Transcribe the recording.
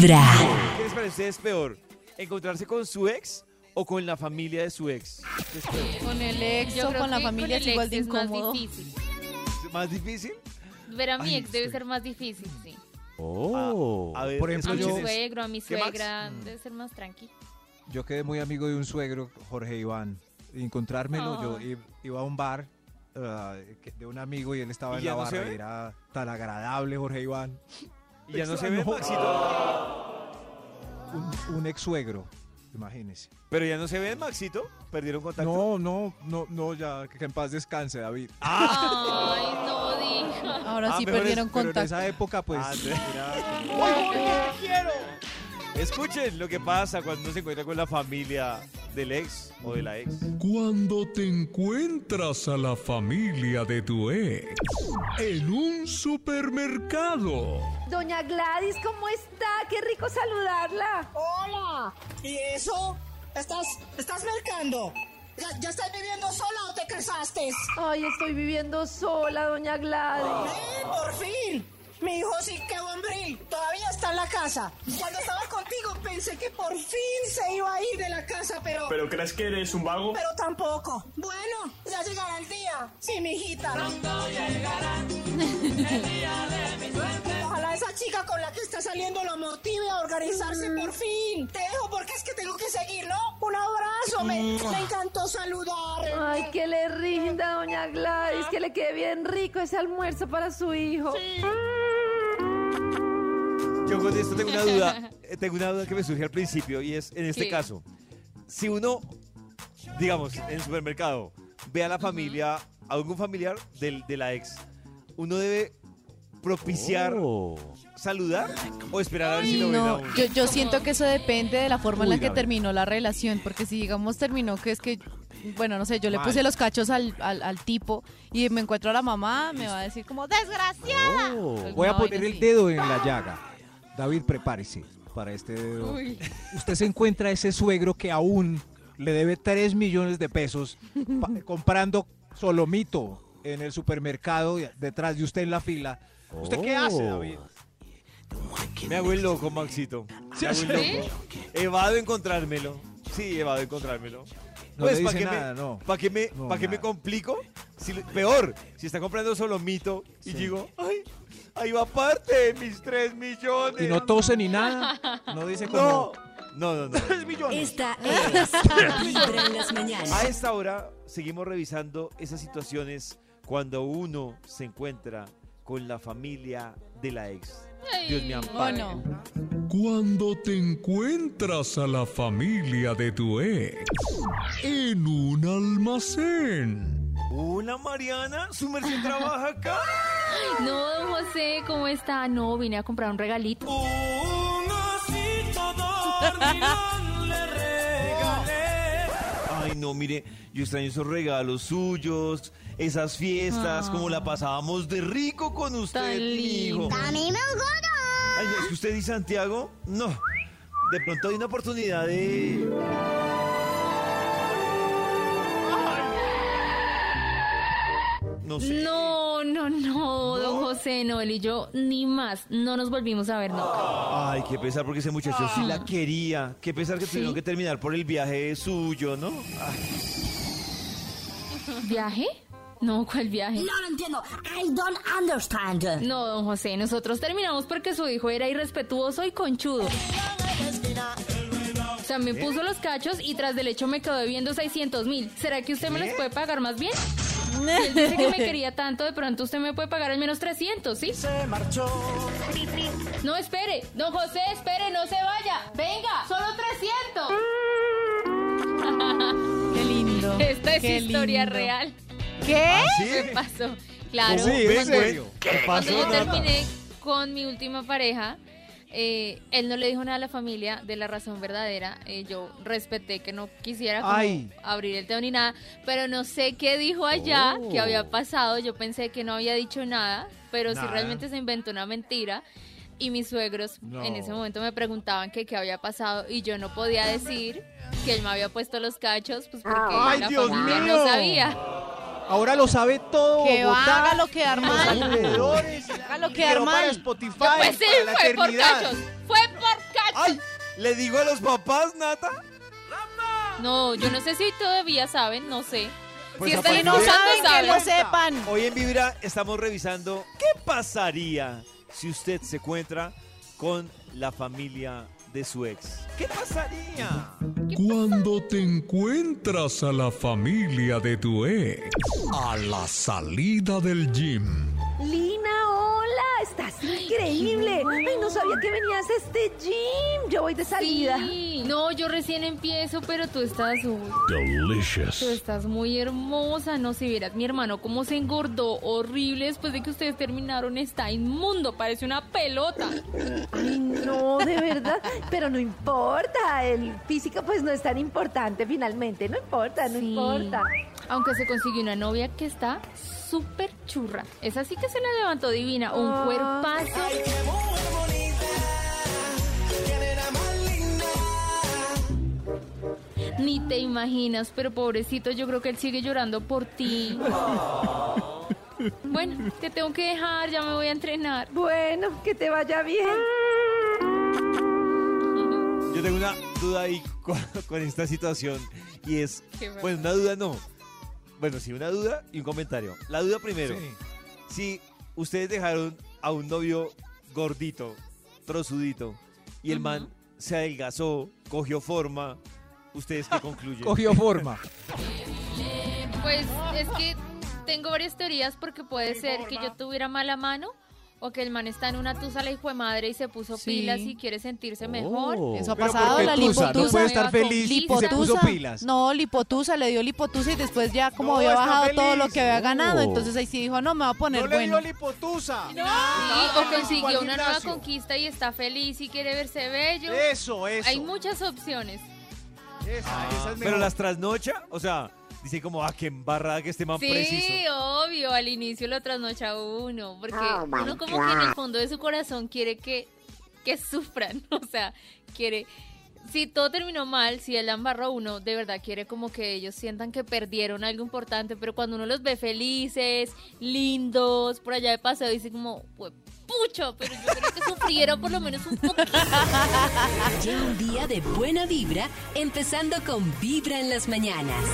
Vibra. ¿Qué les parece es peor? ¿Encontrarse con su ex o con la familia de su ex? ¿Qué es peor? Con el ex Yo o creo con la que familia el es igual de es más incómodo. difícil. ¿Es ¿Más difícil? Ver a mi Ay, ex debe ser más difícil, sí. Oh. A ver, Por ejemplo, A mi yo- suegro, a mi suegra, debe ser más tranqui. Yo quedé muy amigo de un suegro, Jorge Iván. Y encontrármelo, yo i- iba a un bar ah, que- de un amigo y él estaba ¿Y en ya la no se barra y era tan agradable, Jorge Iván. ¿Y ya no se ve. Maxito? Un, un ex suegro, imagínese. ¿Pero ya no se ve, Maxito? ¿Perdieron contacto? No, no, no, no, ya, que en paz descanse, David. Ay, no diga. Ahora Ah, sí mejor es- perdieron Pero en contacto. esa época, pues, Ah, sí. era- Escuchen lo que pasa cuando uno se encuentra con la familia del ex o de la ex. Cuando te encuentras a la familia de tu ex en un supermercado. Doña Gladys, ¿cómo está? Qué rico saludarla. Hola. ¿Y eso? ¿Estás, estás mercando? ¿Ya, ya estás viviendo sola o te casaste? Ay, estoy viviendo sola, doña Gladys. ¡Eh, por casa. Cuando estaba contigo pensé que por fin se iba a ir de la casa, pero... ¿Pero crees que eres un vago? Pero tampoco. Bueno, ya llegará el día. Sí, mijita. Ojalá esa chica con la que está saliendo lo motive a organizarse por fin. Te dejo porque es que tengo que seguir, ¿no? Un abrazo, me, me encantó saludar. Ay, que le rinda, doña Gladys, que le quede bien rico ese almuerzo para su hijo. Yo con esto tengo una duda, eh, tengo una duda que me surge al principio y es, en este ¿Qué? caso, si uno, digamos, en el supermercado, ve a la familia, a algún familiar del, de la ex, uno debe propiciar, Oh. saludar o esperar a ver si lo ven a No, uno. yo, yo siento que eso depende de la forma en la Uy, que terminó la relación, porque si digamos terminó que es que, bueno, no sé, yo le Mal. puse los cachos al, al, al tipo y me encuentro a la mamá, me va a decir como, desgraciada. Oh. Voy a Alguna poner vaina el así. dedo en la llaga. David, prepárese para este dedo. Usted se encuentra a ese suegro que aún le debe 3 millones de pesos pa- comprando solomito en el supermercado detrás de usted en la fila. ¿Usted qué hace, Oh. David? Me hago el loco, Maxito. Me hago el loco. Evado encontrármelo. Sí, evado encontrármelo. No Pues, ¿para dice qué, nada, me, no. ¿para qué, me, No, pa' qué me complico? Si, peor, si está comprando solo mito y digo, ay, ahí va parte de mis 3 millones. Y no tose ni nada. No dice No, como... no, no. no. Esta es Vibra en las mañanas. A esta hora seguimos revisando esas situaciones cuando uno se encuentra con la familia de la ex. Dios me Oh, ampare. no. Cuando te encuentras a la familia de tu ex en un almacén. Hola Mariana, su merced trabaja acá. No, don José, ¿cómo está? No, vine a comprar un regalito. Ay, no, mire, yo extraño esos regalos suyos, esas fiestas, como la pasábamos de rico con usted, Tan mi hijo. lindo. A mí me gusta. Ay, no, es que usted y Santiago, no. De pronto hay una oportunidad de. No sé. No, no, no, José, no, él y yo, ni más, no nos volvimos a ver nunca. Ay, qué pesar porque ese muchacho sí la quería. Qué pesar que Sí. tuvieron que terminar por el viaje suyo, ¿no? Ay, ¿Viaje? No, ¿cuál viaje? No lo entiendo. I don't understand. No, don José, nosotros terminamos porque su hijo era irrespetuoso y conchudo. O sea, me puso los cachos y tras del hecho me quedó debiendo 600 mil. ¿Será que usted me los puede pagar más bien? Si él dice que me quería tanto, de pronto usted me puede pagar al menos 300, ¿sí? Se marchó. No, espere. Don José, espere, no se vaya. Venga, solo 300. Qué lindo. Esta es qué historia lindo. real. ¿Qué? ¿Qué pasó? Claro. Sí, ¿en cuando- serio? ¿Qué Cuando yo terminé con mi última pareja, eh, él no le dijo nada a la familia de la razón verdadera. Eh, yo respeté que no quisiera como abrir el tema ni nada, pero no sé qué dijo allá, Oh. qué había pasado. Yo pensé que no había dicho nada, pero Nada. si realmente se inventó una mentira. Y mis suegros No. en ese momento me preguntaban que qué había pasado y yo no podía decir que él me había puesto los cachos, pues porque ¡Ay, la Dios familia mío! no sabía. Ahora lo sabe todo. Que hágalo quedar mal. alrededores. Hágalo quedar para mal. Spotify Pues sí, para la fue por cachos. Fue por ¿Le digo a los papás, Nata? No, yo no sé si todavía saben, no sé. Pues si a están no saben, que lo sepan. Hoy en Vibra estamos revisando qué pasaría si usted se encuentra con la familia de su ex. ¿Qué pasaría? Cuando te encuentras a la familia de tu ex a la salida del gym. Increíble. Ay, no sabía que venías a este gym. Yo voy de salida. Sí. No, yo recién empiezo, pero tú estás uy, Delicious. Tú estás muy hermosa, no si vieras mi hermano cómo se engordó horrible después de que ustedes terminaron, está inmundo, parece una pelota. Ay, no, de verdad. Pero no importa. El físico, pues no es tan importante finalmente. No importa, no Sí. importa. Aunque se consiguió una novia que está súper churra. Es así que se la levantó divina, un Ah. cuerpazo. Ni te imaginas, pero pobrecito, yo creo que él sigue llorando por ti. Bueno, te tengo que dejar, ya me voy a entrenar. Bueno, que te vaya bien. Yo tengo una duda ahí con, con esta situación y es, bueno. bueno, una duda no. Bueno, sí, una duda y un comentario. La duda primero. Sí. Si ustedes dejaron a un novio gordito, trozudito, y el Ujú. man se adelgazó, cogió forma, ¿ustedes qué concluyen? Cogió forma. Pues es que tengo varias teorías porque puede ser que yo tuviera mala mano o que el man está en una tusa la hijo de madre y se puso Sí. pilas y quiere sentirse mejor. Eso ha Pero pasado, ¿por qué la tusa? lipotusa. No puede estar feliz y se lipotusa. puso pilas. No, lipotusa, le dio lipotusa y después ya como No, había está bajado todo feliz. lo que había ganado, Oh. entonces ahí sí dijo, no, me va a poner bueno. lipotusa. Sí, o consiguió una nueva conquista y está feliz y quiere verse bello. Eso, eso. Hay muchas opciones. Esa, esa es Pero mejor. las trasnocha, o sea, dicen como, ah, qué embarrada que este man Sí, preciso. obvio, al inicio lo trasnocha uno, porque Oh, uno como que en el fondo de su corazón quiere que, que sufran, o sea, quiere... Si todo terminó mal, si él la embarró a uno, de verdad quiere como que ellos sientan que perdieron algo importante, pero cuando uno los ve felices, lindos, por allá de paseo, dice como, "Hue pucho, pero yo creo que sufrieron por lo menos un poquito. Lleva un día de buena vibra, empezando con Vibra en las mañanas.